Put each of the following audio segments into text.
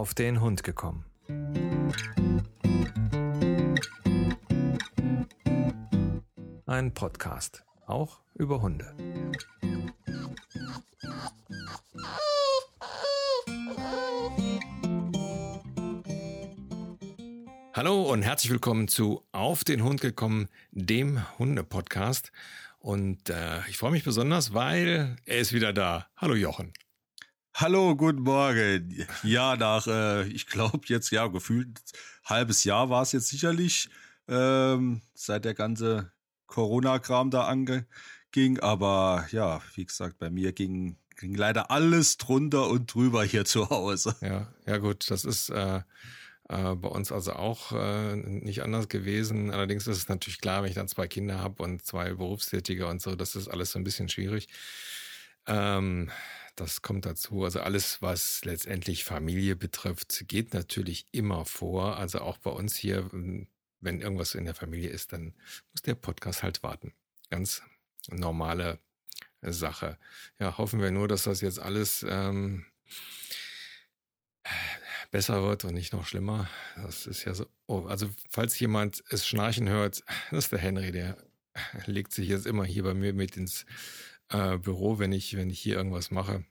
auf den Hund gekommen. Ein Podcast, auch über Hunde. Hallo und herzlich willkommen zu Auf den Hund gekommen, dem Hunde-Podcast. Und äh, ich freue mich besonders, weil er ist wieder da. Hallo Jochen. Hallo, guten Morgen. Ja, nach, äh, ich glaube jetzt, ja, gefühlt halbes Jahr war es jetzt sicherlich, ähm, seit der ganze Corona-Kram da anging. Aber ja, wie gesagt, bei mir ging, ging leider alles drunter und drüber hier zu Hause. Ja, ja gut, das ist äh, äh, bei uns also auch äh, nicht anders gewesen. Allerdings ist es natürlich klar, wenn ich dann zwei Kinder habe und zwei Berufstätige und so, das ist alles so ein bisschen schwierig. Ähm, das kommt dazu. Also alles, was letztendlich Familie betrifft, geht natürlich immer vor. Also auch bei uns hier, wenn irgendwas in der Familie ist, dann muss der Podcast halt warten. Ganz normale Sache. Ja, hoffen wir nur, dass das jetzt alles ähm, besser wird und nicht noch schlimmer. Das ist ja so. Oh, also falls jemand es schnarchen hört, das ist der Henry, der legt sich jetzt immer hier bei mir mit ins äh, Büro, wenn ich, wenn ich hier irgendwas mache.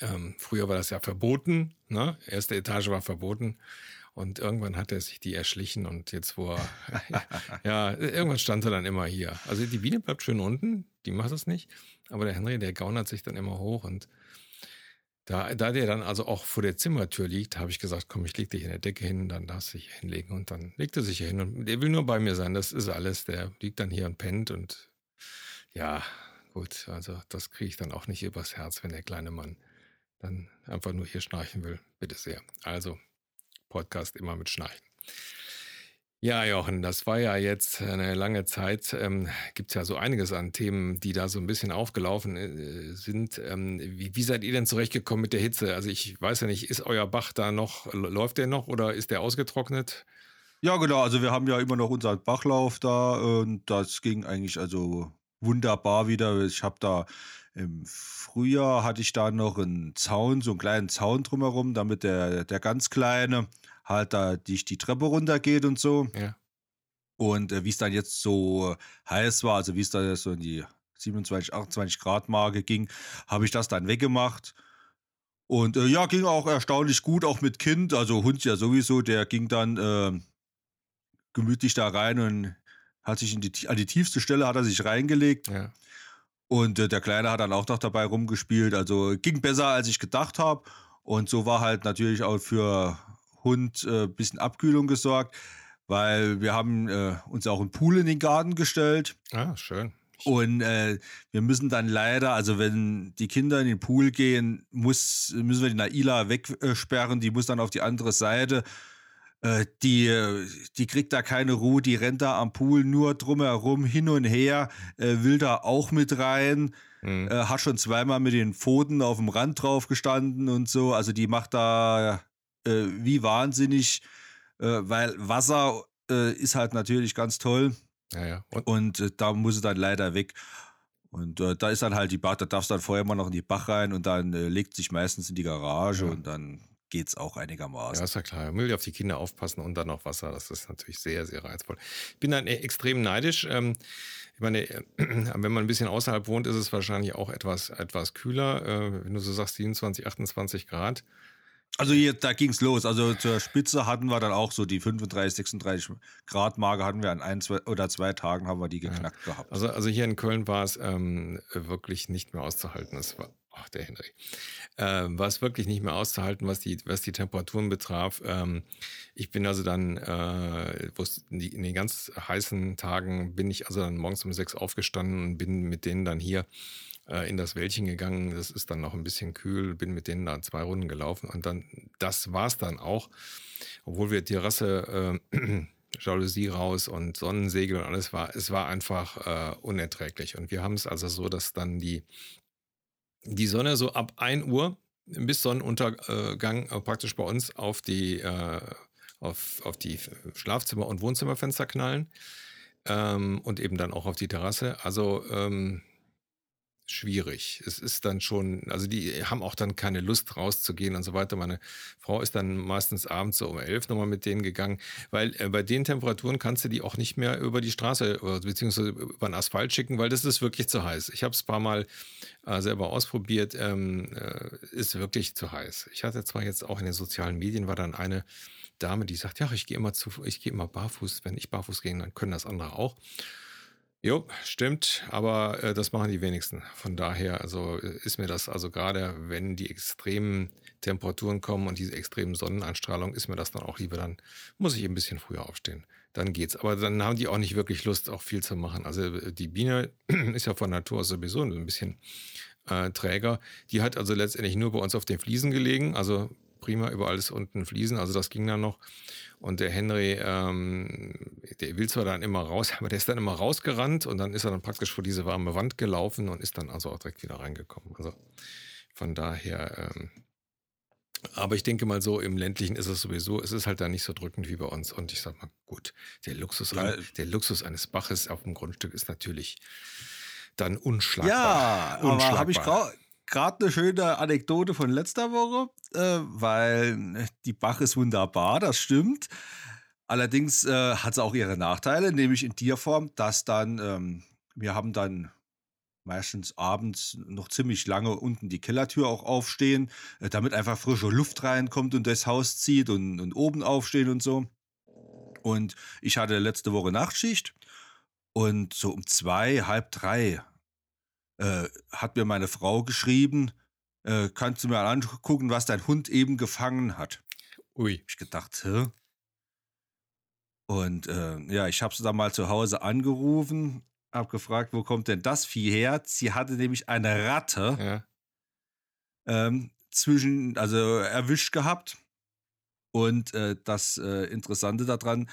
Ähm, früher war das ja verboten, ne? Erste Etage war verboten. Und irgendwann hat er sich die erschlichen und jetzt, wo er, ja, irgendwann stand er dann immer hier. Also die Biene bleibt schön unten, die macht es nicht. Aber der Henry, der gaunert sich dann immer hoch und da, da der dann also auch vor der Zimmertür liegt, habe ich gesagt, komm, ich leg dich in der Decke hin, dann darfst du dich hinlegen. Und dann legt er sich hier hin und der will nur bei mir sein, das ist alles. Der liegt dann hier und pennt und ja, gut, also das kriege ich dann auch nicht übers Herz, wenn der kleine Mann dann einfach nur hier schnarchen will. Bitte sehr. Also Podcast immer mit Schnarchen. Ja, Jochen, das war ja jetzt eine lange Zeit. Ähm, Gibt es ja so einiges an Themen, die da so ein bisschen aufgelaufen äh, sind. Ähm, wie, wie seid ihr denn zurechtgekommen mit der Hitze? Also ich weiß ja nicht, ist euer Bach da noch, läuft der noch oder ist der ausgetrocknet? Ja, genau. Also wir haben ja immer noch unseren Bachlauf da und das ging eigentlich also wunderbar wieder. Ich habe da im Frühjahr hatte ich da noch einen Zaun, so einen kleinen Zaun drumherum, damit der, der ganz Kleine halt da die, die Treppe runtergeht und so. Ja. Und äh, wie es dann jetzt so heiß war, also wie es da so in die 27, 28 Grad Marke ging, habe ich das dann weggemacht. Und äh, ja, ging auch erstaunlich gut, auch mit Kind. Also Hund ja sowieso, der ging dann äh, gemütlich da rein und hat sich in die, an die tiefste Stelle hat er sich reingelegt. Ja. Und äh, der Kleine hat dann auch noch dabei rumgespielt. Also ging besser, als ich gedacht habe. Und so war halt natürlich auch für Hund äh, bisschen Abkühlung gesorgt, weil wir haben äh, uns auch einen Pool in den Garten gestellt. Ah, schön. Und äh, wir müssen dann leider, also wenn die Kinder in den Pool gehen, muss, müssen wir die Naila wegsperren, die muss dann auf die andere Seite. Äh, die, die kriegt da keine Ruhe, die rennt da am Pool nur drumherum hin und her, äh, will da auch mit rein, mhm. äh, hat schon zweimal mit den Pfoten auf dem Rand drauf gestanden und so. Also die macht da äh, wie wahnsinnig, äh, weil Wasser äh, ist halt natürlich ganz toll. Ja, ja. Und, und da muss es dann leider weg. Und da ist dann halt die Bach, da darfst du dann vorher mal noch in die Bach rein und dann legt sich meistens in die Garage ja. und dann geht's auch einigermaßen. Ja, ist ja klar. Man will auf die Kinder aufpassen und dann noch Wasser. Das ist natürlich sehr, sehr reizvoll. Ich bin dann extrem neidisch. Ähm, ich meine, wenn man ein bisschen außerhalb wohnt, ist es wahrscheinlich auch etwas, etwas kühler. Wenn du so sagst, 27, 28 Grad. Also hier, da ging's los. Also zur Spitze hatten wir dann auch so die 35, 36 Grad Marke hatten wir an ein zwei, oder zwei Tagen haben wir die geknackt ja. gehabt. Also, also hier in Köln war es ähm, wirklich nicht mehr auszuhalten. Es war, ach der Henry, äh, war es wirklich nicht mehr auszuhalten, was die, was die Temperaturen betraf. Ähm, ich bin also dann, äh, in den ganz heißen Tagen bin ich also dann morgens um sechs aufgestanden und bin mit denen dann hier äh, in das Wäldchen gegangen. Das ist dann noch ein bisschen kühl, bin mit denen da zwei Runden gelaufen und dann, das war's dann auch. Obwohl wir Terrasse, äh, Jalousie raus und Sonnensegel und alles war, es war einfach äh, unerträglich. Und wir haben es also so, dass dann die, die Sonne so ab 1 Uhr bis Sonnenuntergang äh, praktisch bei uns auf die, äh, auf, auf die Schlafzimmer- und Wohnzimmerfenster knallen ähm, und eben dann auch auf die Terrasse. Also ähm, schwierig. Es ist dann schon, also die haben auch dann keine Lust rauszugehen und so weiter. Meine Frau ist dann meistens abends so um elf nochmal mit denen gegangen, weil äh, bei den Temperaturen kannst du die auch nicht mehr über die Straße äh, beziehungsweise über den Asphalt schicken, weil das ist wirklich zu heiß. Ich habe es ein paar Mal äh, selber ausprobiert, ähm, äh, ist wirklich zu heiß. Ich hatte zwar jetzt auch in den sozialen Medien war dann eine Dame, die sagt, ja, ich gehe immer zu, ich gehe immer barfuß. Wenn ich barfuß gehe, dann können das andere auch. Jo, stimmt, aber äh, das machen die wenigsten. Von daher, also äh, ist mir das, also gerade wenn die extremen Temperaturen kommen und diese extremen Sonnenanstrahlung, ist mir das dann auch lieber, dann muss ich ein bisschen früher aufstehen. Dann geht's. Aber dann haben die auch nicht wirklich Lust, auch viel zu machen. Also äh, die Biene ist ja von Natur aus sowieso ein bisschen äh, träger. Die hat also letztendlich nur bei uns auf den Fliesen gelegen. Also prima, überall ist unten Fliesen, also das ging dann noch. Und der Henry, ähm, der will zwar dann immer raus, aber der ist dann immer rausgerannt und dann ist er dann praktisch vor diese warme Wand gelaufen und ist dann also auch direkt wieder reingekommen. Also von daher, ähm, aber ich denke mal so, im ländlichen ist es sowieso, es ist halt da nicht so drückend wie bei uns. Und ich sag mal, gut, der Luxus, ja. der Luxus eines Baches auf dem Grundstück ist natürlich dann unschlagbar. Ja, unschlagbar. aber habe ich gerade eine schöne Anekdote von letzter Woche, äh, weil die Bach ist wunderbar, das stimmt. Allerdings äh, hat es auch ihre Nachteile, nämlich in der Form, dass dann, ähm, wir haben dann meistens abends noch ziemlich lange unten die Kellertür auch aufstehen, äh, damit einfach frische Luft reinkommt und das Haus zieht und, und oben aufstehen und so. Und ich hatte letzte Woche Nachtschicht und so um zwei, halb drei äh, hat mir meine Frau geschrieben, äh, kannst du mir angucken, was dein Hund eben gefangen hat. Ui. Hab ich gedacht, hä? Und äh, ja, ich habe sie dann mal zu Hause angerufen, habe gefragt, wo kommt denn das Vieh her? Sie hatte nämlich eine Ratte ja. ähm, zwischen, also erwischt gehabt. Und äh, das äh, Interessante daran,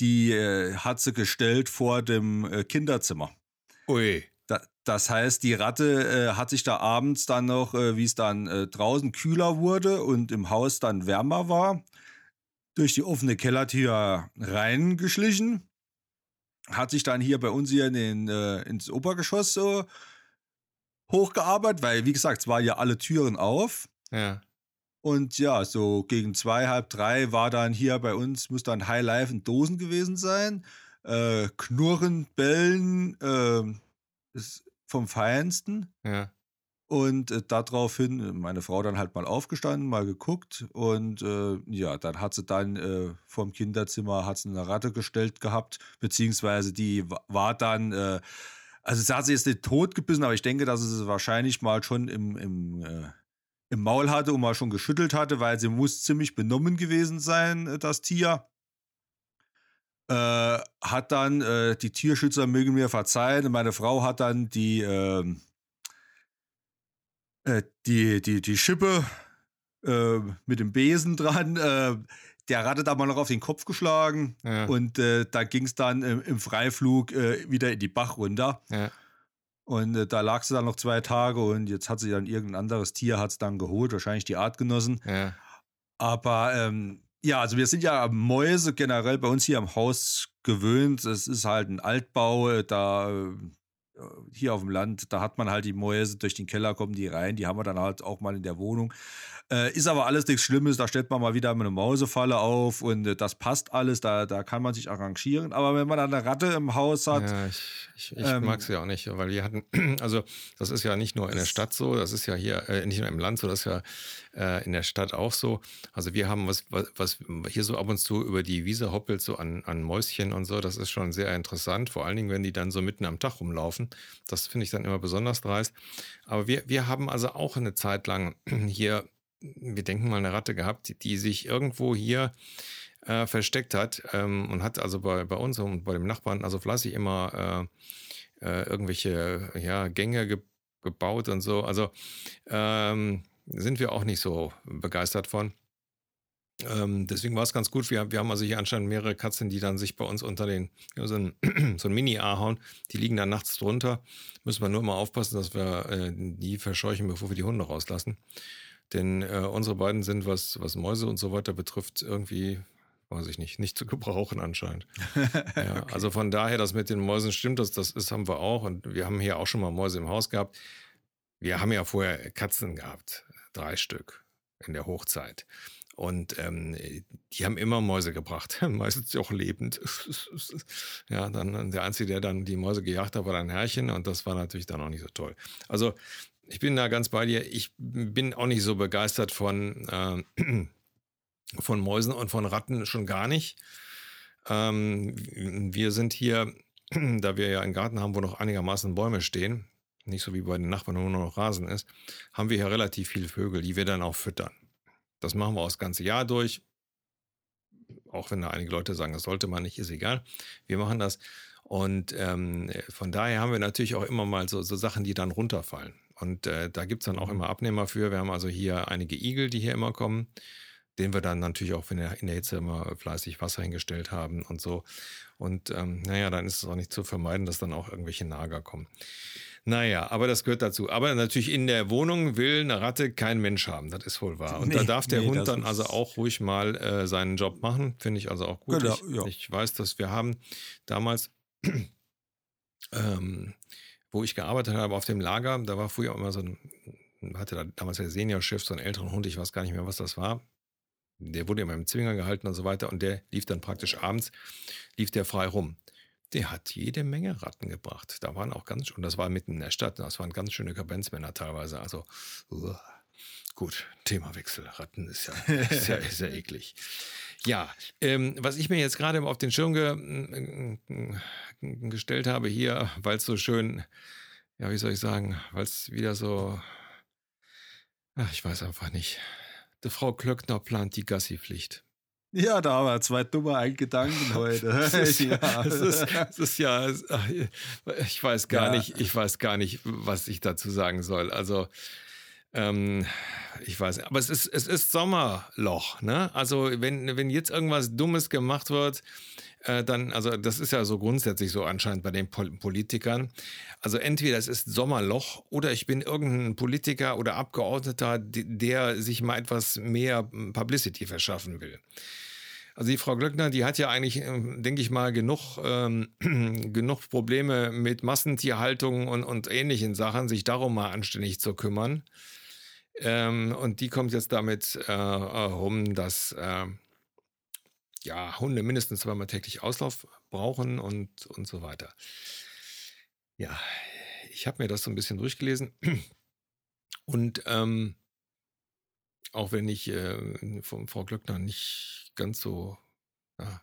die äh, hat sie gestellt vor dem äh, Kinderzimmer. Ui. Das heißt, die Ratte äh, hat sich da abends dann noch, äh, wie es dann äh, draußen kühler wurde und im Haus dann wärmer war, durch die offene Kellertür reingeschlichen. Hat sich dann hier bei uns hier in den, äh, ins Obergeschoss so hochgearbeitet, weil, wie gesagt, es waren ja alle Türen auf. Ja. Und ja, so gegen zwei, halb drei war dann hier bei uns, muss dann High Life in Dosen gewesen sein. Äh, Knurren, Bellen, äh, ist vom Feinsten. Ja. Und äh, daraufhin, äh, meine Frau dann halt mal aufgestanden, mal geguckt und äh, ja, dann hat sie dann äh, vom Kinderzimmer hat sie eine Ratte gestellt gehabt, beziehungsweise die war dann, äh, also sie hat sie jetzt nicht tot gebissen, aber ich denke, dass sie sie wahrscheinlich mal schon im, im, äh, im Maul hatte und mal schon geschüttelt hatte, weil sie muss ziemlich benommen gewesen sein, äh, das Tier. Äh, hat dann, äh, die Tierschützer mögen mir verzeihen, meine Frau hat dann die, ähm, äh, die, die, die Schippe äh, mit dem Besen dran, äh, der Ratte da mal noch auf den Kopf geschlagen ja. und da ging es dann im, im Freiflug wieder in die Bach runter. Ja. Und äh, da lag sie dann noch zwei Tage und jetzt hat sie dann irgendein anderes Tier hat's dann geholt, wahrscheinlich die Artgenossen. Ja. Aber ähm, ja, also wir sind ja Mäuse generell bei uns hier am Haus gewöhnt. Es ist halt ein Altbau, äh, da äh, hier auf dem Land, da hat man halt die Mäuse, durch den Keller kommen die rein, die haben wir dann halt auch mal in der Wohnung. Äh, ist aber alles nichts Schlimmes, da stellt man mal wieder eine Mausefalle auf und äh, das passt alles, da, da kann man sich arrangieren. Aber wenn man dann eine Ratte im Haus hat. Ja, ich, ich, ich ähm, mag es ja auch nicht, weil wir hatten, also das ist ja nicht nur in der Stadt so, das ist ja hier, äh, nicht nur im Land so, das ist ja äh, in der Stadt auch so. Also wir haben was, was, was hier so ab und zu über die Wiese hoppelt, so an, an Mäuschen und so, das ist schon sehr interessant, vor allen Dingen, wenn die dann so mitten am Tag rumlaufen. Das finde ich dann immer besonders dreist. Aber wir, wir haben also auch eine Zeit lang hier wir denken mal, eine Ratte gehabt, die, sich irgendwo hier äh, versteckt hat ähm, und hat also bei, bei uns und bei dem Nachbarn also fleißig immer äh, äh, irgendwelche ja, Gänge ge gebaut und so. Also ähm, sind wir auch nicht so begeistert von. Ähm, deswegen war es ganz gut. Wir, wir haben also hier anscheinend mehrere Katzen, die dann sich bei uns unter den, so ein, so ein Mini-Ahorn, die liegen dann nachts drunter. Müssen wir nur immer aufpassen, dass wir äh, die verscheuchen, bevor wir die Hunde rauslassen. Denn äh, unsere beiden sind, was, was Mäuse und so weiter betrifft, irgendwie weiß ich nicht, nicht zu gebrauchen anscheinend. ja, okay. Also von daher, das mit den Mäusen stimmt, das, das ist, haben wir auch. Und wir haben hier auch schon mal Mäuse im Haus gehabt. Wir haben ja vorher Katzen gehabt, drei Stück in der Hochzeit. Und ähm, die haben immer Mäuse gebracht, meistens auch lebend. ja, dann der Einzige, der dann die Mäuse gejagt hat, war ein Herrchen und das war natürlich dann auch nicht so toll. Also ich bin da ganz bei dir. Ich bin auch nicht so begeistert von, äh, von Mäusen und von Ratten schon gar nicht. Ähm, wir sind hier, da wir ja einen Garten haben, wo noch einigermaßen Bäume stehen, nicht so wie bei den Nachbarn, wo nur noch Rasen ist, haben wir hier relativ viele Vögel, die wir dann auch füttern. Das machen wir auch das ganze Jahr durch. Auch wenn da einige Leute sagen, das sollte man nicht, ist egal. Wir machen das. Und ähm, von daher haben wir natürlich auch immer mal so, so Sachen, die dann runterfallen. Und äh, da gibt es dann auch mhm. immer Abnehmer für. Wir haben also hier einige Igel, die hier immer kommen, denen wir dann natürlich auch in der, in der Hitze immer fleißig Wasser hingestellt haben und so. Und ähm, naja, dann ist es auch nicht zu vermeiden, dass dann auch irgendwelche Nager kommen. Naja, aber das gehört dazu. Aber natürlich in der Wohnung will eine Ratte kein Mensch haben. Das ist wohl wahr. Und nee, da darf der nee, Hund dann also auch ruhig mal äh, seinen Job machen. Finde ich also auch gut. Genau, ich, ja. ich, weiß, dass wir haben damals ähm, wo ich gearbeitet habe auf dem Lager, da war früher immer so ein, hatte da damals der Seniorchef so einen älteren Hund, ich weiß gar nicht mehr, was das war. Der wurde immer im Zwinger gehalten und so weiter und der lief dann praktisch abends, lief der frei rum. Der hat jede Menge Ratten gebracht. Da waren auch ganz, und das war mitten in der Stadt, das waren ganz schöne Kabenzmänner teilweise. Also, uh, gut, Themawechsel. Ratten ist ja, ist ja, ist ja eklig. Ja, ähm, was ich mir jetzt gerade auf den Schirm ge gestellt habe hier, weil es so schön, ja, wie soll ich sagen, weil es wieder so, ach, ich weiß einfach nicht. Die Frau Klöckner plant die Gassi-Pflicht. Ja, da haben wir zwei dumme Gedanken heute. es, ist, ja, es, ist, es ist ja, ich weiß gar ja. nicht, ich weiß gar nicht, was ich dazu sagen soll. Also ähm, ich weiß nicht, aber es ist, es ist Sommerloch, ne? Also wenn, wenn jetzt irgendwas Dummes gemacht wird, äh, dann, also das ist ja so grundsätzlich so anscheinend bei den Pol Politikern. Also entweder es ist Sommerloch oder ich bin irgendein Politiker oder Abgeordneter, der sich mal etwas mehr Publicity verschaffen will. Also die Frau Glöckner, die hat ja eigentlich, ähm, denke ich mal, genug, ähm, genug Probleme mit Massentierhaltung und, und ähnlichen Sachen, sich darum mal anständig zu kümmern. Ähm, und die kommt jetzt damit äh, rum, dass äh, ja, Hunde mindestens zweimal täglich Auslauf brauchen und, und so weiter. Ja, ich habe mir das so ein bisschen durchgelesen. Und ähm, auch wenn ich äh, von Frau Glöckner nicht ganz so, ja,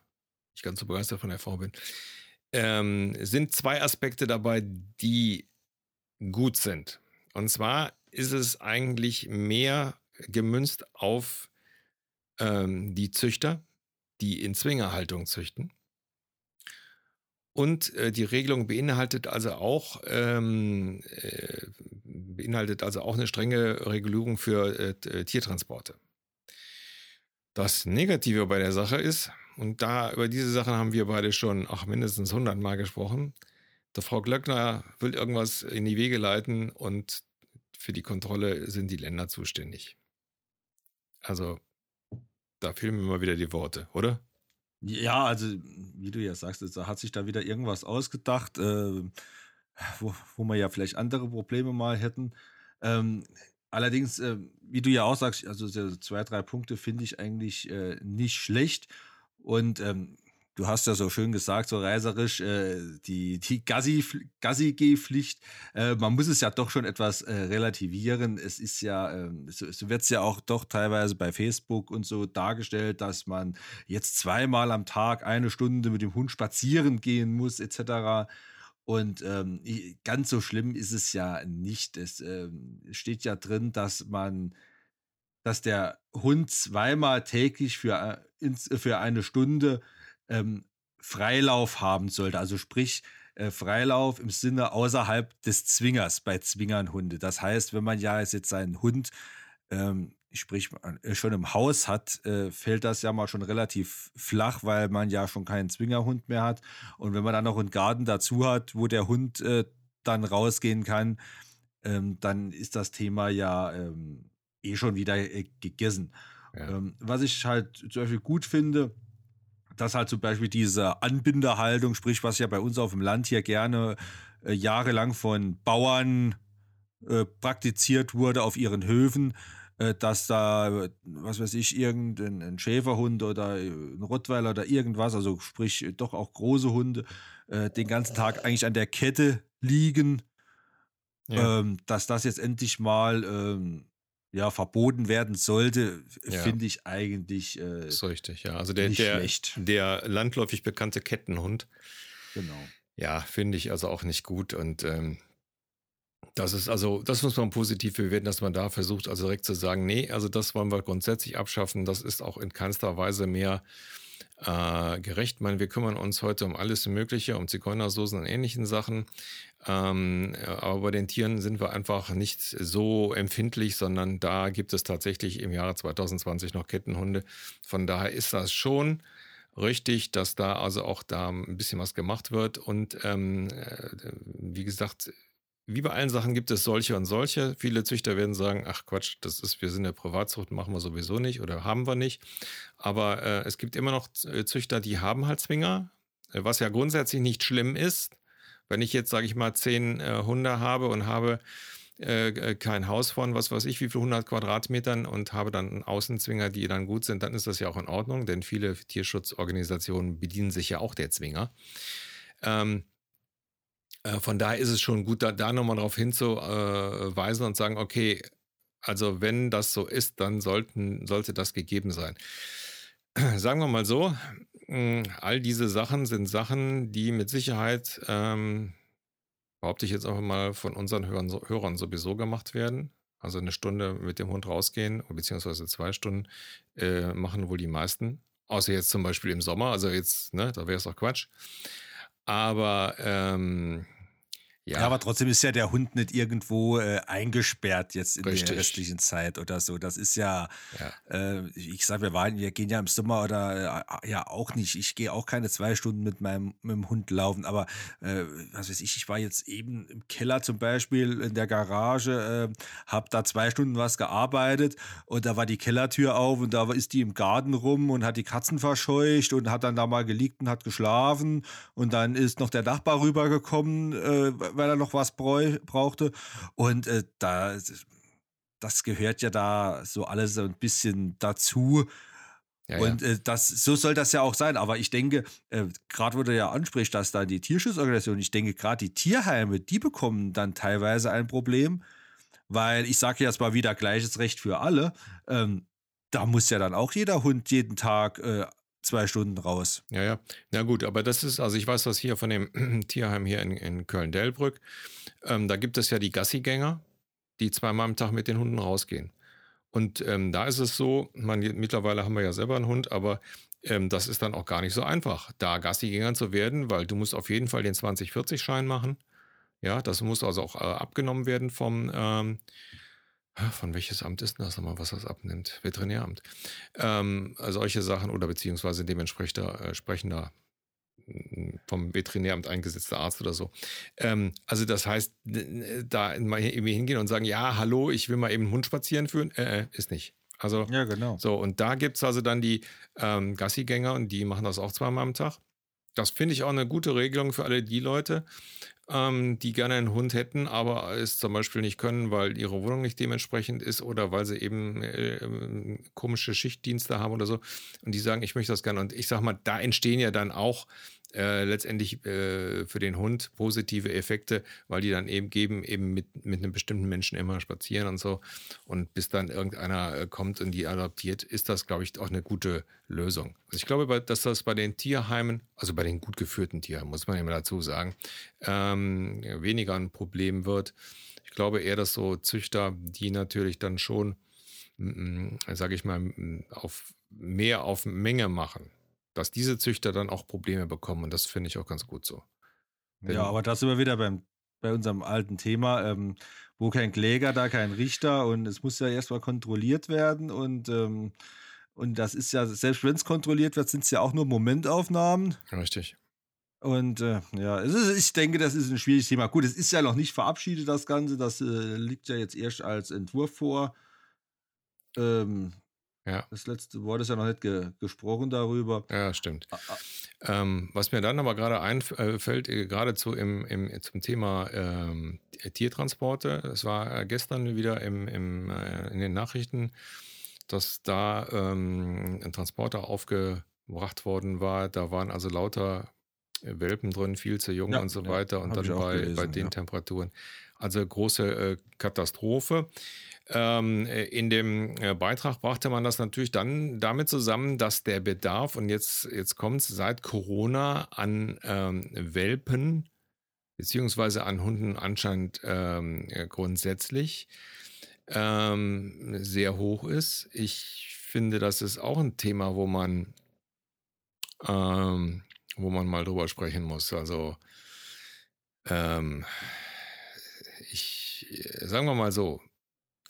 nicht ganz so begeistert von der Frau bin, ähm, sind zwei Aspekte dabei, die gut sind. Und zwar ist es eigentlich mehr gemünzt auf ähm, die Züchter, die in Zwingerhaltung züchten. Und äh, die Regelung beinhaltet also auch ähm, äh, beinhaltet also auch eine strenge Regulierung für äh, äh Tiertransporte. Das Negative bei der Sache ist, und da über diese Sachen haben wir beide schon auch mindestens 100 Mal gesprochen, der Frau Glöckner will irgendwas in die Wege leiten und für die Kontrolle sind die Länder zuständig. Also, da fehlen mir mal wieder die Worte, oder? Ja, also, wie du ja sagst, da hat sich da wieder irgendwas ausgedacht, äh, wo, wo wir ja vielleicht andere Probleme mal hätten. Ähm, allerdings, äh, wie du ja auch sagst, also zwei, drei Punkte finde ich eigentlich äh, nicht schlecht. Und ähm, du hast ja so schön gesagt, so reiserisch, äh, die, die Gassi-G-Pflicht, äh, man muss es ja doch schon etwas äh, relativieren. Es ist ja, äh, so, so wird es ja auch doch teilweise bei Facebook und so dargestellt, dass man jetzt zweimal am Tag eine Stunde mit dem Hund spazieren gehen muss, etc. Und ähm, ganz so schlimm ist es ja nicht. Es ähm, steht ja drin, dass man dass der Hund zweimal täglich für, äh, für eine Stunde ähm, Freilauf haben sollte. Also sprich, äh, Freilauf im Sinne außerhalb des Zwingers bei Zwingernhunde. Das heißt, wenn man ja jetzt seinen Hund, ähm, sprich, äh, schon im Haus hat, äh, fällt das ja mal schon relativ flach, weil man ja schon keinen Zwingerhund mehr hat. Und wenn man dann noch einen Garten dazu hat, wo der Hund äh, dann rausgehen kann, ähm, dann ist das Thema ja ähm, eh schon wieder äh, gegessen. Ja. Ähm, was ich halt zum Beispiel gut finde, dass halt zum Beispiel diese Anbinderhaltung, sprich, was ja bei uns auf dem Land hier gerne äh, jahrelang von Bauern äh, praktiziert wurde auf ihren Höfen, äh, dass da, was weiß ich, irgendein Schäferhund oder ein Rottweiler oder irgendwas, also sprich doch auch große Hunde, äh, den ganzen Tag eigentlich an der Kette liegen, ja. ähm, dass das jetzt endlich mal ähm, ja, verboten werden sollte, ja. finde ich eigentlich äh, ist richtig, ja. Also der, der, der landläufig bekannte Kettenhund. Genau. Ja, finde ich also auch nicht gut. Und ähm, das ist also, das muss man positiv bewerten, dass man da versucht, also direkt zu sagen, nee, also das wollen wir grundsätzlich abschaffen. Das ist auch in keinster Weise mehr äh, gerecht. Ich meine, wir kümmern uns heute um alles Mögliche, um Zigeunersoßen und ähnlichen Sachen. Ähm, aber bei den Tieren sind wir einfach nicht so empfindlich, sondern da gibt es tatsächlich im Jahre 2020 noch Kettenhunde. Von daher ist das schon richtig, dass da also auch da ein bisschen was gemacht wird. Und ähm, äh, wie gesagt, wie bei allen Sachen gibt es solche und solche. Viele Züchter werden sagen, ach Quatsch, das ist, wir sind der Privatzucht, machen wir sowieso nicht oder haben wir nicht. Aber äh, es gibt immer noch äh, Züchter, die haben halt Zwinger, äh, was ja grundsätzlich nicht schlimm ist. Wenn ich jetzt, sage ich mal, zehn äh, Hunde habe und habe äh, äh, kein Haus von, was weiß ich, wie viel 100 Quadratmetern und habe dann Außenzwinger, die dann gut sind, dann ist das ja auch in Ordnung, denn viele Tierschutzorganisationen bedienen sich ja auch der Zwinger. Ähm, äh, von daher ist es schon gut, da, da nochmal darauf hinzuweisen und sagen, okay, also wenn das so ist, dann sollten, sollte das gegeben sein. Sagen wir mal so, hm, all diese Sachen sind Sachen, die mit Sicherheit, ähm, behaupte ich jetzt einfach mal, von unseren Hörern, Hörern sowieso gemacht werden. Also eine Stunde mit dem Hund rausgehen, beziehungsweise zwei Stunden, äh, machen wohl die meisten. Außer jetzt zum Beispiel im Sommer, also jetzt, ne, da wäre es auch Quatsch. Aber ähm, ja. ja. aber trotzdem ist ja der Hund nicht irgendwo äh, eingesperrt jetzt in Richtig. der restlichen Zeit oder so. Das ist ja, ja. Äh, ich sag, wir waren, wir gehen ja im Sommer oder äh, ja auch nicht. Ich gehe auch keine zwei Stunden mit meinem mit dem Hund laufen, aber äh, was weiß ich, ich war jetzt eben im Keller zum Beispiel in der Garage, äh, habe da zwei Stunden was gearbeitet und da war die Kellertür auf und da ist die im Garten rum und hat die Katzen verscheucht und hat dann da mal geliegt und hat geschlafen und dann ist noch der Nachbar rübergekommen äh, weil er noch was brauchte. Und äh, da, das gehört ja da so alles so ein bisschen dazu. Ja, und äh, das, so soll das ja auch sein. Aber ich denke, äh, gerade wo du ja ansprichst, dass da die Tierschutzorganisation, ich denke, gerade die Tierheime, die bekommen dann teilweise ein Problem, weil ich sage jetzt mal wieder gleiches Recht für alle. Ähm, da muss ja dann auch jeder Hund jeden Tag äh, zwei Stunden raus. Ja, ja. Na gut, aber das ist, also ich weiß das hier von dem Tierheim hier in, in Köln-Delbrück. Ähm, da gibt es ja die Gassigänger, die zweimal am Tag mit den Hunden rausgehen. Und ähm, da ist es so, man, mittlerweile haben wir ja selber einen Hund, aber ähm, das ist dann auch gar nicht so einfach, da Gassigänger zu werden, weil du musst auf jeden Fall den 2040-Schein machen. Ja, das muss also auch äh, abgenommen werden vom, ähm, von welches Amt ist das nochmal, was das abnimmt? Veterinäramt. Ähm, solche Sachen oder beziehungsweise dementsprechend äh, sprechender mm, vom Veterinäramt eingesetzter Arzt oder so. Ähm, also das heißt, da mal irgendwie hingehen und sagen, ja, hallo, ich will mal eben einen Hund spazieren führen, äh, äh ist nicht. Also, ja, genau. So, und da gibt es also dann die ähm, Gassigänger und die machen das auch zweimal am Tag. Das finde ich auch eine gute Regelung für alle die Leute, ähm, die gerne einen Hund hätten, aber es zum Beispiel nicht können, weil ihre Wohnung nicht dementsprechend ist oder weil sie eben äh, ähm, komische Schichtdienste haben oder so. Und die sagen, ich möchte das gerne. Und ich sag mal, da entstehen ja dann auch äh, letztendlich äh, für den Hund positive Effekte, weil die dann eben geben, eben mit, mit einem bestimmten Menschen immer spazieren und so. Und bis dann irgendeiner äh, kommt und die adoptiert, ist das, glaube ich, auch eine gute Lösung. Also ich glaube, dass das bei den Tierheimen, also bei den gut geführten Tierheimen, muss man immer dazu sagen, ähm, weniger ein Problem wird. Ich glaube eher, dass so Züchter, die natürlich dann schon, sage ich mal, auf mehr auf Menge machen dass diese Züchter dann auch Probleme bekommen und das finde ich auch ganz gut so. Denn ja, aber da sind wir wieder beim, bei unserem alten Thema, ähm, wo kein Kläger, da kein Richter und es muss ja erstmal kontrolliert werden und, ähm, und das ist ja, selbst wenn es kontrolliert wird, sind es ja auch nur Momentaufnahmen. Richtig. Und äh, ja, ist, ich denke, das ist ein schwieriges Thema. Gut, es ist ja noch nicht verabschiedet, das Ganze. Das äh, liegt ja jetzt erst als Entwurf vor. Ähm, Ja. Das letzte Wort ist ja noch nicht ge gesprochen darüber. Ja, stimmt. Ah, ah. Ähm, was mir dann aber gerade einfällt, äh, geradezu im, im, zum Thema ähm, Tiertransporte, es war äh, gestern wieder im, im, äh, in den Nachrichten, dass da ähm, ein Transporter aufgebracht worden war. Da waren also lauter Welpen drin, viel zu jung ja, und so ja, weiter. Und dann bei, gelesen, bei den ja. Temperaturen. Also große äh, Katastrophe. Ähm, äh, in dem äh, Beitrag brachte man das natürlich dann damit zusammen, dass der Bedarf, und jetzt, jetzt kommt es seit Corona an ähm, Welpen, beziehungsweise an Hunden anscheinend ähm, grundsätzlich ähm, sehr hoch ist. Ich finde, das ist auch ein Thema, wo man, ähm, wo man mal drüber sprechen muss. Also ähm, ich, sagen wir mal so,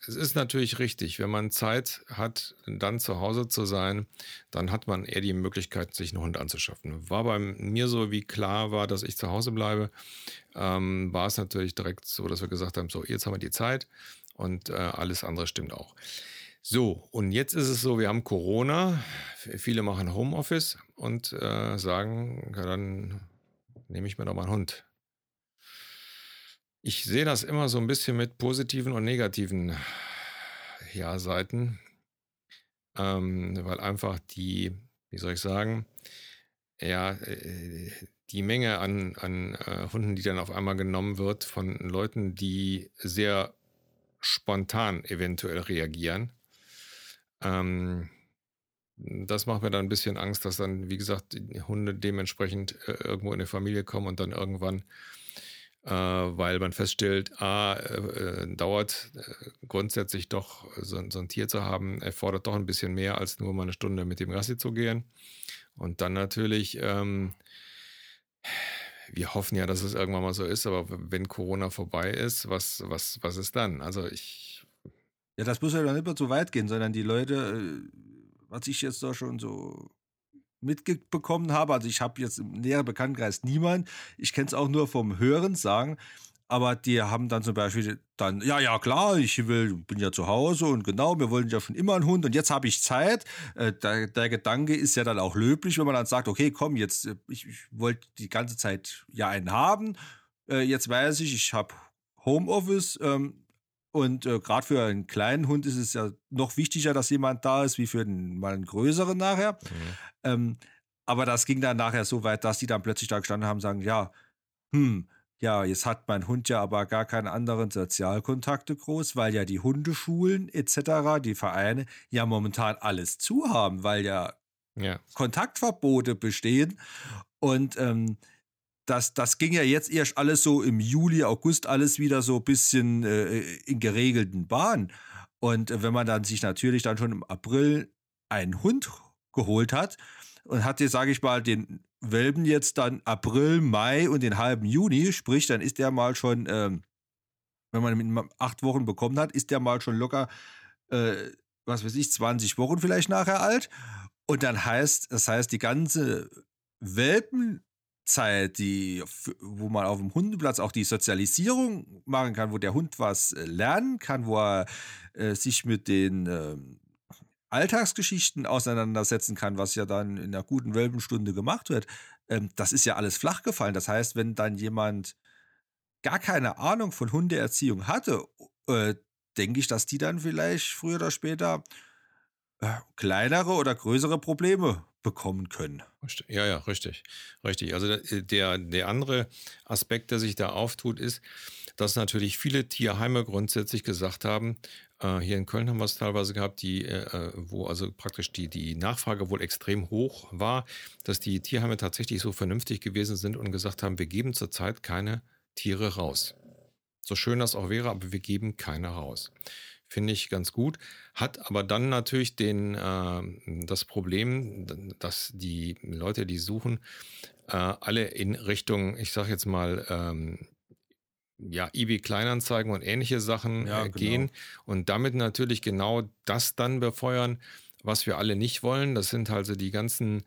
es ist natürlich richtig, wenn man Zeit hat, dann zu Hause zu sein, dann hat man eher die Möglichkeit, sich einen Hund anzuschaffen. War bei mir so, wie klar war, dass ich zu Hause bleibe, ähm, war es natürlich direkt so, dass wir gesagt haben, so, jetzt haben wir die Zeit und äh, alles andere stimmt auch. So, und jetzt ist es so, wir haben Corona, viele machen Homeoffice und äh, sagen, ja, dann nehme ich mir doch mal einen Hund ich sehe das immer so ein bisschen mit positiven und negativen ja, Seiten, ähm, weil einfach die, wie soll ich sagen, ja, äh, die Menge an, an äh, Hunden, die dann auf einmal genommen wird von Leuten, die sehr spontan eventuell reagieren. Ähm, das macht mir dann ein bisschen Angst, dass dann, wie gesagt, die Hunde dementsprechend äh, irgendwo in eine Familie kommen und dann irgendwann weil man feststellt, A, äh, äh, dauert äh, grundsätzlich doch so, so, ein Tier zu haben, erfordert doch ein bisschen mehr, als nur mal eine Stunde mit dem Gassi zu gehen. Und dann natürlich, ähm, wir hoffen ja, dass es irgendwann mal so ist, aber wenn Corona vorbei ist, was, was, was ist dann? Also ich. Ja, das muss ja dann nicht mehr so weit gehen, sondern die Leute, äh, was ich jetzt da schon so mitbekommen habe. Also ich habe jetzt im näheren Bekanntenkreis niemand. Ich kenne es auch nur vom Hören sagen. Aber die haben dann zum Beispiel dann, ja, ja, klar, ich will, bin ja zu Hause und genau, wir wollen ja schon immer einen Hund und jetzt habe ich Zeit. Äh, der, der, Gedanke ist ja dann auch löblich, wenn man dann sagt, okay, komm, jetzt, äh, ich, ich wollte die ganze Zeit ja einen haben. Äh, jetzt weiß ich, ich habe Homeoffice. Ähm, und äh, gerade für einen kleinen Hund ist es ja noch wichtiger, dass jemand da ist, wie für einen, mal einen größeren nachher. Mhm. Ähm, aber das ging dann nachher so weit, dass die dann plötzlich da gestanden haben und sagen, ja, hm, ja, jetzt hat mein Hund ja aber gar keine anderen Sozialkontakte groß, weil ja die Hundeschulen etc., die Vereine ja momentan alles zu haben, weil ja, ja. Kontaktverbote bestehen. Und ähm, das, das ging ja jetzt erst alles so im Juli, August alles wieder so ein bisschen äh, in geregelten Bahnen. Und wenn man dann sich natürlich dann schon im April einen Hund geholt hat, und hat jetzt, sage ich mal, den Welpen jetzt dann April, Mai und den halben Juni, sprich, dann ist der mal schon, ähm, wenn man ihn acht Wochen bekommen hat, ist der mal schon locker, äh, was weiß ich, 20 Wochen vielleicht nachher alt. Und dann heißt, das heißt, die ganze Welpenzeit, die, wo man auf dem Hundeplatz auch die Sozialisierung machen kann, wo der Hund was äh, lernen kann, wo er äh, sich mit den ähm, Alltagsgeschichten auseinandersetzen kann, was ja dann in einer guten Welpenstunde gemacht wird, ähm, das ist ja alles flach gefallen. Das heißt, wenn dann jemand gar keine Ahnung von Hundeerziehung hatte, äh, denke ich, dass die dann vielleicht früher oder später äh, kleinere oder größere Probleme bekommen können. Ja, ja, richtig. Richtig. Also äh, der, der andere Aspekt, der sich da auftut, ist, dass natürlich viele Tierheime grundsätzlich gesagt haben, äh, hier in Köln haben wir es teilweise gehabt, die, äh, wo also praktisch die, die Nachfrage wohl extrem hoch war, dass die Tierheime tatsächlich so vernünftig gewesen sind und gesagt haben, wir geben zurzeit keine Tiere raus. So schön das auch wäre, aber wir geben keine raus. Finde ich ganz gut. Hat aber dann natürlich den, äh, das Problem, dass die Leute, die suchen, äh, alle in Richtung, ich sage jetzt mal, ähm, ja, eBay Kleinanzeigen und ähnliche Sachen ja, äh, gehen genau. und damit natürlich genau das dann befeuern, was wir alle nicht wollen. Das sind also die ganzen,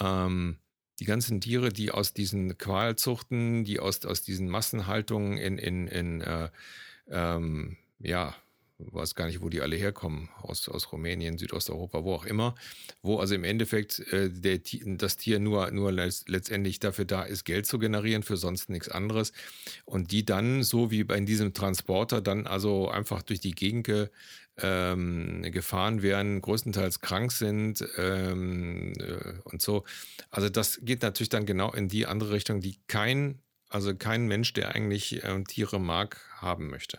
ähm, die ganzen Tiere, die aus diesen Qualzuchten, die aus, aus diesen Massenhaltungen in, in, in äh, ähm, ja, weiß gar nicht, wo die alle herkommen, aus, aus Rumänien, Südosteuropa, wo auch immer, wo also im Endeffekt äh, der, das Tier nur, nur letztendlich dafür da ist, Geld zu generieren, für sonst nichts anderes. Und die dann, so wie in diesem Transporter, dann also einfach durch die Gegend ähm, gefahren werden, größtenteils krank sind ähm, äh, und so. Also das geht natürlich dann genau in die andere Richtung, die kein, also kein Mensch, der eigentlich äh, Tiere mag, haben möchte.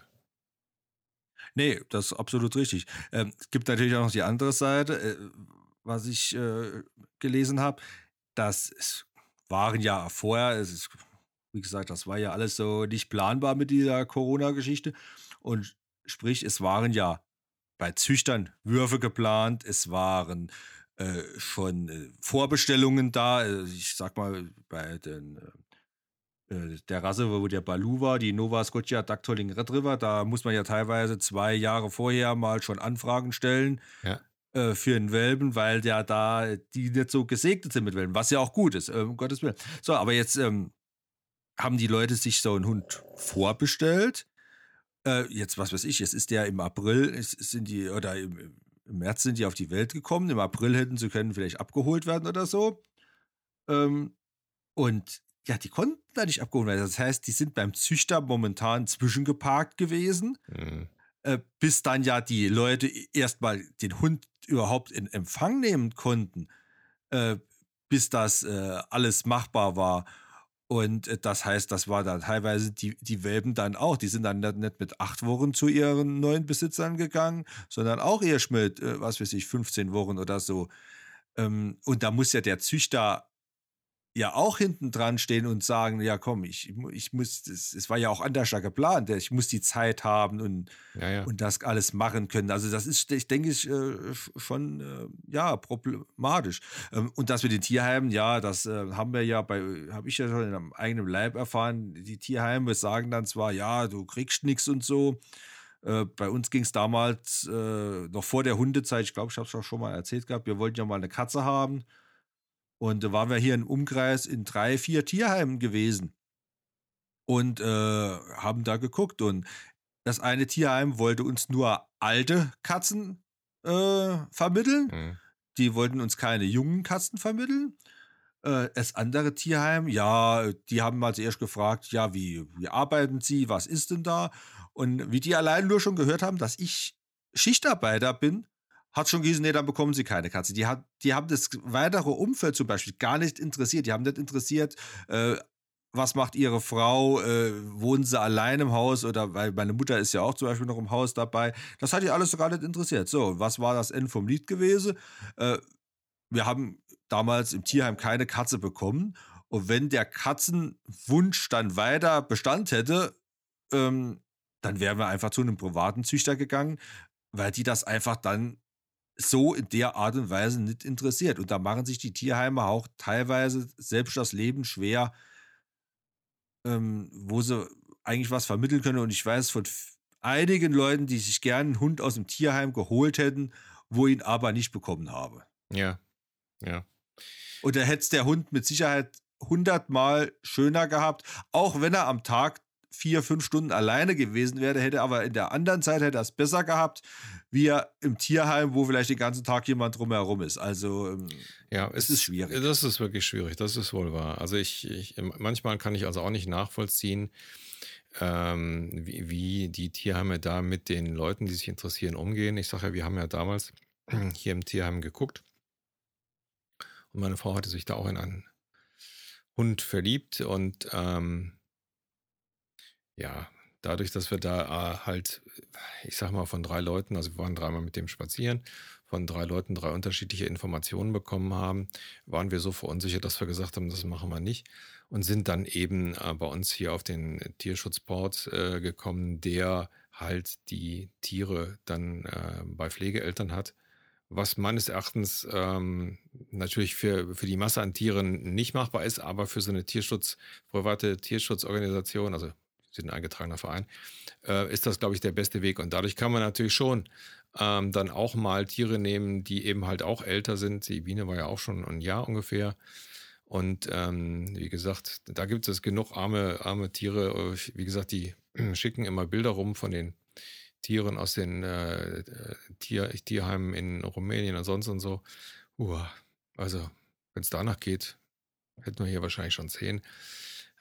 Nee, das ist absolut richtig. Ähm, es gibt natürlich auch noch die andere Seite, äh, was ich äh, gelesen habe. Das waren ja vorher, es ist, wie gesagt, das war ja alles so nicht planbar mit dieser Corona-Geschichte. Und sprich, es waren ja bei Züchtern Würfe geplant, es waren äh, schon äh, Vorbestellungen da. Äh, ich sag mal, bei den äh, der Rasse, wo der Balu war, die Nova Scotia Dactoling Red River, da muss man ja teilweise zwei Jahre vorher mal schon Anfragen stellen ja. äh, für einen Welpen, weil ja da die nicht so gesegnet sind mit Welpen, was ja auch gut ist, äh, um Gottes Willen. So, aber jetzt ähm, haben die Leute sich so einen Hund vorbestellt. Äh, jetzt, was weiß ich, jetzt ist der im April, sind die, oder im, im März sind die auf die Welt gekommen. Im April hätten sie können vielleicht abgeholt werden oder so. Ähm, und ja, die konnten da nicht abgeholt werden. Das heißt, die sind beim Züchter momentan zwischengeparkt gewesen, mhm. äh, bis dann ja die Leute erstmal den Hund überhaupt in Empfang nehmen konnten, äh, bis das äh, alles machbar war. Und das heißt, das war dann teilweise die, die Welpen dann auch. Die sind dann nicht mit acht Wochen zu ihren neuen Besitzern gegangen, sondern auch erst mit, was weiß ich, 15 Wochen oder so. Ähm, und da muss ja der Züchter ja auch hinten dran stehen und sagen, ja komm, ich, ich muss, es war ja auch anders geplant, ich muss die Zeit haben und, ja, ja. und das alles machen können. Also das ist, ich denke, ich, äh, schon, äh, ja, problematisch. Ähm, und das mit den Tierheimen, ja, das äh, haben wir ja bei, habe ich ja schon in einem eigenen Leib erfahren, die Tierheime sagen dann zwar, ja, du kriegst nichts und so, bei uns ging es damals äh, noch vor der Hundezeit, ich glaube, ich habe es auch schon mal erzählt gehabt, wir wollten ja mal eine Katze haben. Und da waren wir hier im Umkreis in drei, vier Tierheimen gewesen und äh, haben da geguckt. Und das eine Tierheim wollte uns nur alte Katzen äh, vermitteln. Mhm. Die wollten uns keine jungen Katzen vermitteln. Äh, das andere Tierheim, ja, die haben mal zuerst gefragt, ja, wie, wie arbeiten Sie, was ist denn da? Und wie die allein nur schon gehört haben, dass ich Schichtarbeiter bin, hat schon gehießen, nee, dann bekommen sie keine Katze. Die, hat, die haben das weitere Umfeld zum Beispiel gar nicht interessiert. Die haben nicht interessiert, äh, was macht ihre Frau, äh, wohnen sie allein im Haus oder weil meine Mutter ist ja auch zum Beispiel noch im Haus dabei. Das hat die alles gar nicht interessiert. So, was war das Ende vom Lied gewesen? Äh, wir haben damals im Tierheim keine Katze bekommen. Und wenn der Katzenwunsch dann weiter Bestand hätte, ähm, dann wären wir einfach zu einem privaten Züchter gegangen, weil die das einfach dann so in der Art und Weise nicht interessiert. Und da machen sich die Tierheime auch teilweise selbst das Leben schwer, ähm, wo sie eigentlich was vermitteln können. Und ich weiß von einigen Leuten, die sich gerne einen Hund aus dem Tierheim geholt hätten, wo ihn aber nicht bekommen habe. Ja, ja. Und da hätte es der Hund mit Sicherheit hundertmal schöner gehabt, auch wenn er am Tag vier, fünf Stunden alleine gewesen wäre, hätte aber in der anderen Zeit hätte er es besser gehabt, wie im Tierheim, wo vielleicht den ganzen Tag jemand drumherum ist. Also ähm, ja, es ist schwierig. Das ist wirklich schwierig, das ist wohl wahr. Also ich, ich manchmal kann ich also auch nicht nachvollziehen, ähm, wie, wie, die Tierheime da mit den Leuten, die sich interessieren, umgehen. Ich sage ja, wir haben ja damals hier im Tierheim geguckt und meine Frau hatte sich da auch in einen Hund verliebt und ähm, ja, dadurch, dass wir da äh, halt, ich sag mal, von drei Leuten, also wir waren dreimal mit dem spazieren, von drei Leuten drei unterschiedliche Informationen bekommen haben, waren wir so verunsichert, dass wir gesagt haben, das machen wir nicht und sind dann eben äh, bei uns hier auf den Tierschutzport äh, gekommen, der halt die Tiere dann äh, bei Pflegeeltern hat. Was meines Erachtens ähm, natürlich für, für die Masse an Tieren nicht machbar ist, aber für so eine Tierschutz, private Tierschutzorganisation, also sind ein eingetragener Verein, äh, ist das, glaube ich, der beste Weg. Und dadurch kann man natürlich schon ähm, dann auch mal Tiere nehmen, die eben halt auch älter sind. Die Biene war ja auch schon ein Jahr ungefähr. Und ähm, wie gesagt, da gibt es genug arme, arme Tiere. Wie gesagt, die schicken immer Bilder rum von den Tieren aus den äh, Tier, Tierheimen in Rumänien und sonst und so. Uh, also, wenn es danach geht, hätten wir hier wahrscheinlich schon zehn.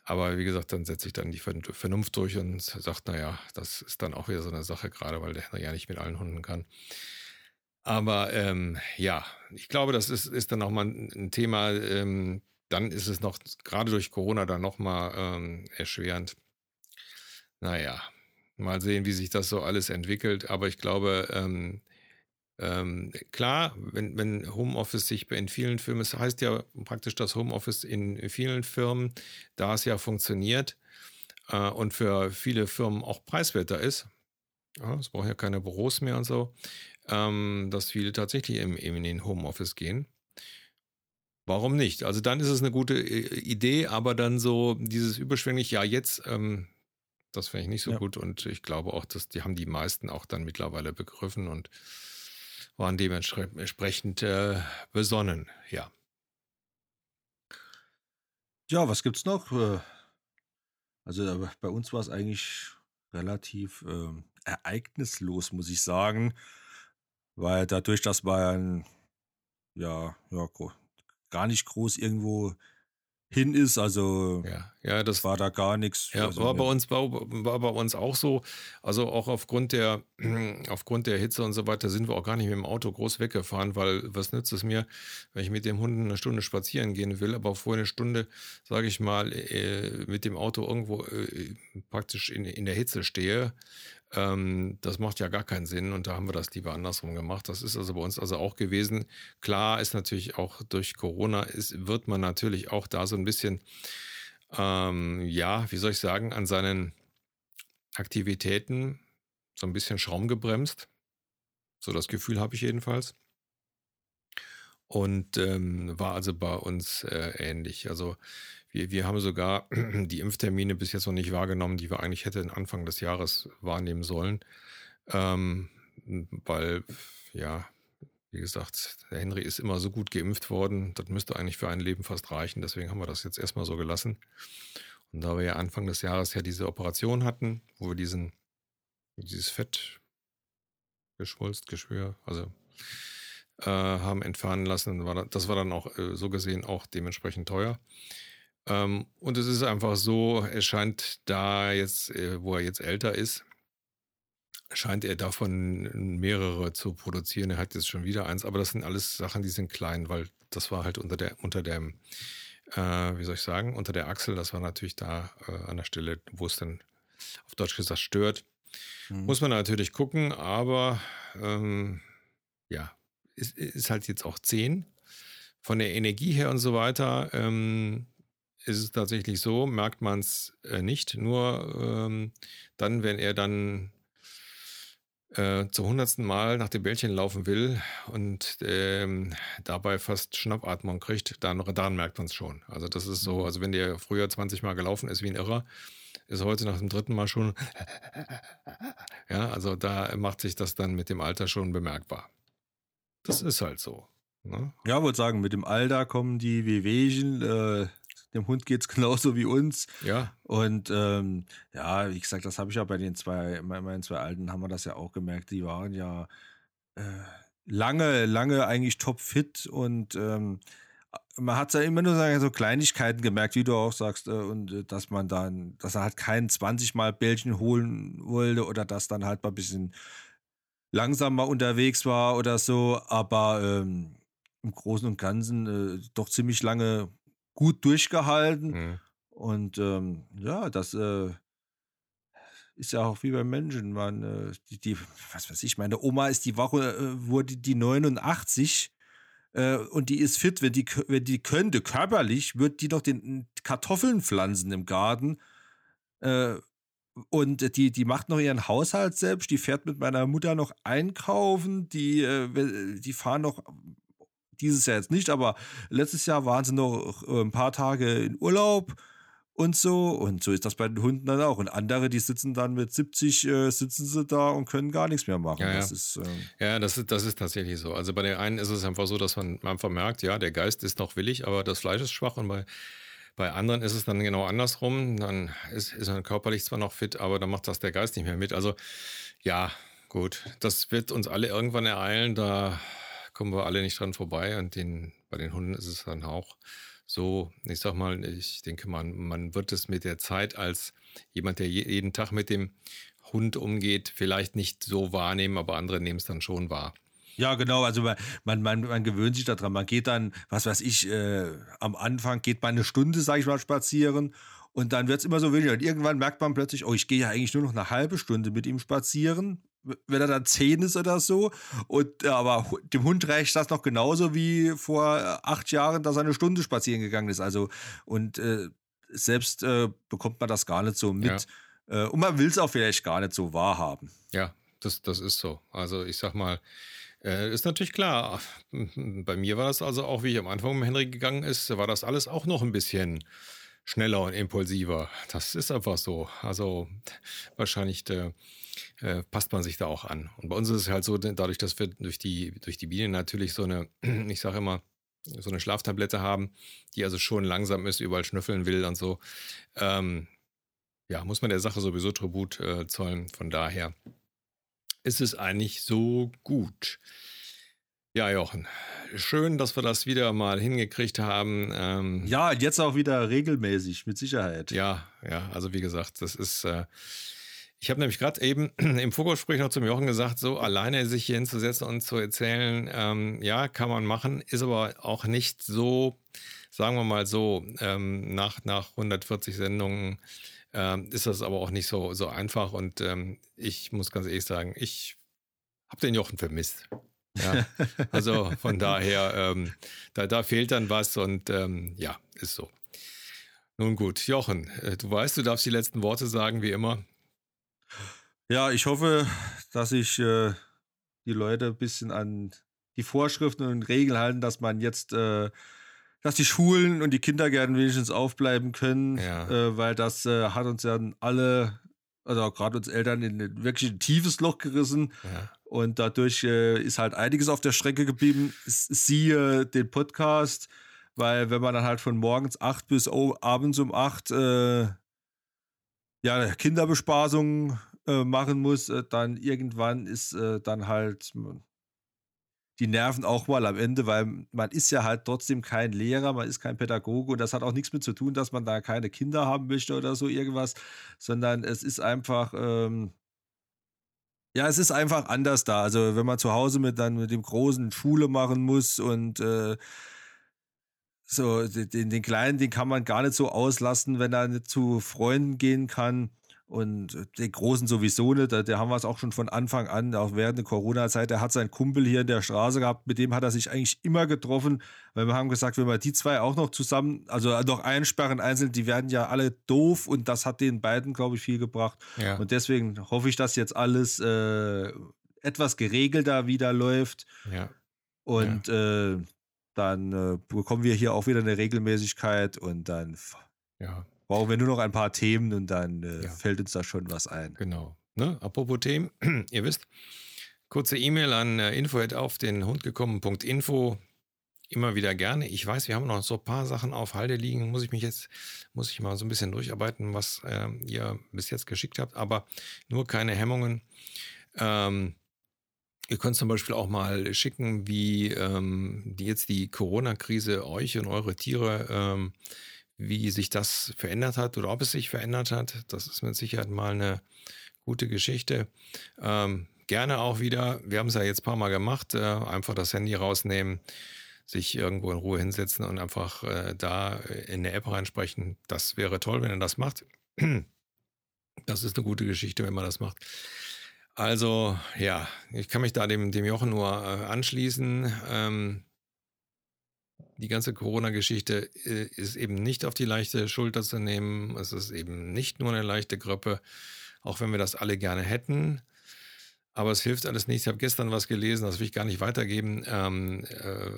Aber wie gesagt, dann setze ich dann die Vernunft durch und sagt, naja, das ist dann auch wieder so eine Sache, gerade weil der Henry ja nicht mit allen Hunden kann. Aber ähm, ja, ich glaube, das ist, ist dann auch mal ein Thema. Ähm, dann ist es noch, gerade durch Corona, dann nochmal ähm, erschwerend. Naja, mal sehen, wie sich das so alles entwickelt. Aber ich glaube, ähm, ähm, klar, wenn, wenn Homeoffice sich in vielen Firmen, es heißt ja praktisch, dass Homeoffice in vielen Firmen, da es ja funktioniert äh, und für viele Firmen auch preiswerter ist, ja, es braucht ja keine Büros mehr und so, ähm, dass viele tatsächlich eben in den Homeoffice gehen. Warum nicht? Also dann ist es eine gute äh, Idee, aber dann so dieses überschwänglich, ja, jetzt, ähm, das finde ich nicht so ja. gut und ich glaube auch, dass die haben die meisten auch dann mittlerweile begriffen und waren dementsprechend äh, besonnen, ja. Ja, was gibt's noch? Äh, also bei uns war es eigentlich relativ äh, ereignislos, muss ich sagen, weil dadurch, dass man ja, ja gar nicht groß irgendwo hin ist. Also ja, ja, das war da gar nichts. Ja, also, war bei uns war, war bei uns auch so. Also auch aufgrund der aufgrund der Hitze und so weiter sind wir auch gar nicht mit dem Auto groß weggefahren, weil was nützt es mir, wenn ich mit dem Hund eine Stunde spazieren gehen will, aber vorher eine Stunde, sage ich mal, äh, mit dem Auto irgendwo äh, praktisch in, in der Hitze stehe. Ähm, das macht ja gar keinen Sinn und da haben wir das lieber andersrum gemacht. Das ist also bei uns also auch gewesen. Klar ist natürlich auch durch Corona ist, wird man natürlich auch da so ein bisschen, ähm, ja, wie soll ich sagen, an seinen Aktivitäten so ein bisschen Schaum gebremst. So das Gefühl habe ich jedenfalls. Und ähm, war also bei uns äh, ähnlich. Also wir, wir haben sogar die Impftermine bis jetzt noch nicht wahrgenommen, die wir eigentlich hätten Anfang des Jahres wahrnehmen sollen. Ähm, weil, ja, wie gesagt, der Henry ist immer so gut geimpft worden, das müsste eigentlich für ein Leben fast reichen. Deswegen haben wir das jetzt erstmal so gelassen. Und da wir ja Anfang des Jahres ja diese Operation hatten, wo wir diesen, dieses Fett geschwulst, Geschwür, also äh, haben entfernen lassen, war das, das war dann auch äh, so gesehen auch dementsprechend teuer. Ähm, und es ist einfach so, er scheint da jetzt, äh, wo er jetzt älter ist, scheint er davon mehrere zu produzieren. Er hat jetzt schon wieder eins, aber das sind alles Sachen, die sind klein, weil das war halt unter der, unter dem, äh, wie soll ich sagen, unter der Achsel, das war natürlich da äh, an der Stelle, wo es dann auf Deutsch gesagt stört. Mhm. Muss man natürlich gucken, aber ähm, ja, ist, ist halt jetzt auch 10. Von der Energie her und so weiter ähm, ist es tatsächlich so, merkt man es äh, nicht. Nur ähm, dann, wenn er dann äh, zum hundertsten Mal nach dem Bällchen laufen will und ähm, dabei fast Schnappatmung kriegt, dann, dann merkt man es schon. Also das ist so, mhm. also wenn der früher 20 Mal gelaufen ist wie ein Irrer, ist heute nach dem dritten Mal schon, ja, also da macht sich das dann mit dem Alter schon bemerkbar. Das ist halt so. Ne? Ja, würde sagen, mit dem Alter kommen die Wehwehchen, äh, dem Hund geht es genauso wie uns. Ja. Und ähm, ja, wie gesagt, das habe ich ja bei den zwei, meinen zwei Alten, haben wir das ja auch gemerkt. Die waren ja äh, lange, lange eigentlich topfit und ähm, man hat ja immer nur so Kleinigkeiten gemerkt, wie du auch sagst, äh, und äh, dass man dann, dass er halt keinen 20 Mal Bällchen holen wollte oder dass dann halt mal ein bisschen langsamer unterwegs war oder so, aber ähm, im Großen und Ganzen äh, doch ziemlich lange gut durchgehalten. Mhm. Und ähm, ja, das äh, ist ja auch wie beim Menschen. Man, äh, die, die, was weiß ich, meine Oma ist die Woche, äh, wurde die 89 äh, und die ist fit, wenn die, wenn die könnte, körperlich, wird die doch den Kartoffeln pflanzen im Garten. Äh, und die, die macht noch ihren Haushalt selbst, die fährt mit meiner Mutter noch einkaufen, die, äh, die fahren noch dieses Jahr jetzt nicht, aber letztes Jahr waren sie noch äh, ein paar Tage in Urlaub und so. Und so ist das bei den Hunden dann auch. Und andere, die sitzen dann mit 70, äh, sitzen sie da und können gar nichts mehr machen. Ja, das ja. ist, äh ja das, ist, das ist tatsächlich so. Also bei der einen ist es einfach so, dass man einfach merkt, ja, der Geist ist noch willig, aber das Fleisch ist schwach. Und bei, bei anderen ist es dann genau andersrum. Dann ist, ist man körperlich zwar noch fit, aber dann macht das der Geist nicht mehr mit. Also ja, gut. Das wird uns alle irgendwann ereilen. Da kommen wir alle nicht dran vorbei. Und den, bei den Hunden ist es dann auch so. Ich sag mal, ich denke, man, man wird es mit der Zeit als jemand, der jeden Tag mit dem Hund umgeht, vielleicht nicht so wahrnehmen, aber andere nehmen es dann schon wahr. Ja, genau. Also man, man, man, man gewöhnt sich daran. Man geht dann, was weiß ich, äh, am Anfang geht man eine Stunde, sage ich mal, spazieren und dann wird es immer so weniger. Und irgendwann merkt man plötzlich, oh, ich gehe ja eigentlich nur noch eine halbe Stunde mit ihm spazieren, wenn er dann zehn ist oder so. Und äh, aber dem Hund reicht das noch genauso wie vor äh, acht Jahren, dass er eine Stunde spazieren gegangen ist. Also und äh, selbst äh, bekommt man das gar nicht so mit. Ja. Äh, und man will es auch vielleicht gar nicht so wahrhaben. Ja, das, das ist so. Also ich sag mal, äh, ist natürlich klar. Bei mir war das also auch, wie ich am Anfang mit Henry gegangen ist, war das alles auch noch ein bisschen schneller und impulsiver. Das ist einfach so. Also wahrscheinlich äh, äh, passt man sich da auch an. Und bei uns ist es halt so, dadurch, dass wir durch die, durch die Bienen natürlich so eine, ich sage immer, so eine Schlaftablette haben, die also schon langsam ist, überall schnüffeln will und so. Ähm, ja, muss man der Sache sowieso Tribut äh, zollen. Von daher ist es eigentlich so gut. Ja, Jochen, schön, dass wir das wieder mal hingekriegt haben. Ähm, ja, jetzt auch wieder regelmäßig, mit Sicherheit. Ja, ja, also wie gesagt, das ist. Äh, ich habe nämlich gerade eben im Vorgespräch noch zum Jochen gesagt, so alleine sich hier hinzusetzen und zu erzählen, ähm, ja, kann man machen, ist aber auch nicht so, sagen wir mal so, ähm, nach, nach 140 Sendungen ähm, ist das aber auch nicht so, so einfach. Und ähm, ich muss ganz ehrlich sagen, ich habe den Jochen vermisst. Ja, also von daher, ähm, da, da fehlt dann was und ähm, ja, ist so. Nun gut, Jochen, äh, du weißt, du darfst die letzten Worte sagen, wie immer. Ja, ich hoffe, dass sich äh, die Leute ein bisschen an die Vorschriften und Regeln halten, dass man jetzt äh, dass die Schulen und die Kindergärten wenigstens aufbleiben können, ja. äh, weil das äh, hat uns ja alle, also gerade uns Eltern, in ein wirklich ein tiefes Loch gerissen. Ja. Und dadurch äh, ist halt einiges auf der Strecke geblieben. Siehe den Podcast, weil wenn man dann halt von morgens acht bis abends um acht äh, ja, Kinderbespaßung äh, machen muss, äh, dann irgendwann ist dann halt die Nerven auch mal am Ende, weil man ist ja halt trotzdem kein Lehrer, man ist kein Pädagoge und das hat auch nichts mit zu tun, dass man da keine Kinder haben möchte oder so irgendwas, sondern es ist einfach, ähm, ja, es ist einfach anders da. Also wenn man zu Hause mit dann mit dem großen Schule machen muss und äh, so den, den Kleinen, den kann man gar nicht so auslassen, wenn er nicht zu Freunden gehen kann. Und den Großen sowieso nicht. Der haben wir es auch schon von Anfang an, auch während der Corona-Zeit. Der hat seinen Kumpel hier in der Straße gehabt, mit dem hat er sich eigentlich immer getroffen, weil wir haben gesagt, wenn wir die zwei auch noch zusammen, also noch einsperren einzeln, die werden ja alle doof und das hat den beiden, glaube ich, viel gebracht. Ja. Und deswegen hoffe ich, dass jetzt alles äh, etwas geregelter wieder läuft. Ja. Und ja. Äh, dann äh, bekommen wir hier auch wieder eine Regelmäßigkeit und dann ja brauchen wir nur noch ein paar Themen und dann äh, ja. fällt uns da schon was ein. Genau. Ne? Apropos Themen, ihr wisst, kurze E-Mail an äh, info auf den Hund gekommen.info. Immer wieder gerne. Ich weiß, wir haben noch so ein paar Sachen auf Halde liegen. Muss ich mich jetzt, muss ich mal so ein bisschen durcharbeiten, was äh, ihr bis jetzt geschickt habt, aber nur keine Hemmungen. Ähm, Ihr könnt zum Beispiel auch mal schicken, wie ähm, die jetzt die Corona-Krise euch und eure Tiere ähm, wie sich das verändert hat oder ob es sich verändert hat. Das ist mit Sicherheit mal eine gute Geschichte. Ähm, gerne auch wieder, wir haben es ja jetzt ein paar Mal gemacht, äh, einfach das Handy rausnehmen, sich irgendwo in Ruhe hinsetzen und einfach äh, da in eine App reinsprechen. Das wäre toll, wenn ihr das macht. Das ist eine gute Geschichte, wenn man das macht. Also ja, ich kann mich da dem, dem Jochen nur äh, anschließen. Ähm, die ganze Corona-Geschichte äh, ist eben nicht auf die leichte Schulter zu nehmen. Es ist eben nicht nur eine leichte Grippe, auch wenn wir das alle gerne hätten. Aber es hilft alles nichts. Ich habe gestern was gelesen, das will ich gar nicht weitergeben. Ähm, äh,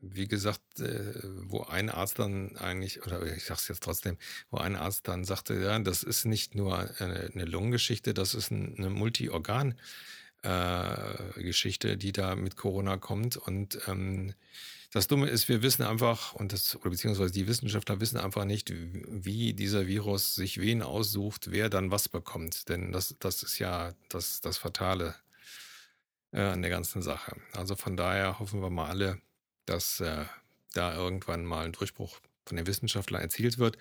wie gesagt, äh, wo ein Arzt dann eigentlich, oder ich sage es jetzt trotzdem, wo ein Arzt dann sagte, ja, das ist nicht nur eine, eine Lungengeschichte, das ist eine Multi-Organ- äh, die da mit Corona kommt. Und ähm, das Dumme ist, wir wissen einfach, und das, oder beziehungsweise die Wissenschaftler wissen einfach nicht, wie dieser Virus sich wen aussucht, wer dann was bekommt. Denn das, das ist ja das, das Fatale äh, an der ganzen Sache. Also von daher hoffen wir mal alle, dass äh, da irgendwann mal ein Durchbruch von den Wissenschaftlern erzielt wird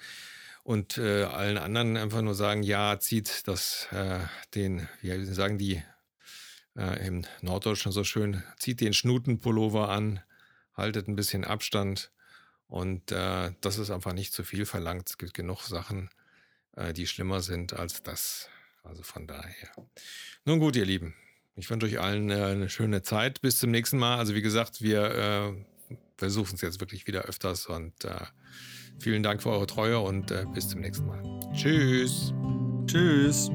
und äh, allen anderen einfach nur sagen, ja, zieht das äh, den, wie sagen die äh, im Norddeutschen so schön, zieht den Schnutenpullover an, haltet ein bisschen Abstand und äh, das ist einfach nicht zu viel verlangt. Es gibt genug Sachen, äh, die schlimmer sind als das. Also von daher. Nun gut, ihr Lieben. Ich wünsche euch allen äh, eine schöne Zeit. Bis zum nächsten Mal. Also wie gesagt, wir äh, versuchen es jetzt wirklich wieder öfters und äh, vielen Dank für eure Treue und äh, bis zum nächsten Mal. Tschüss. Tschüss.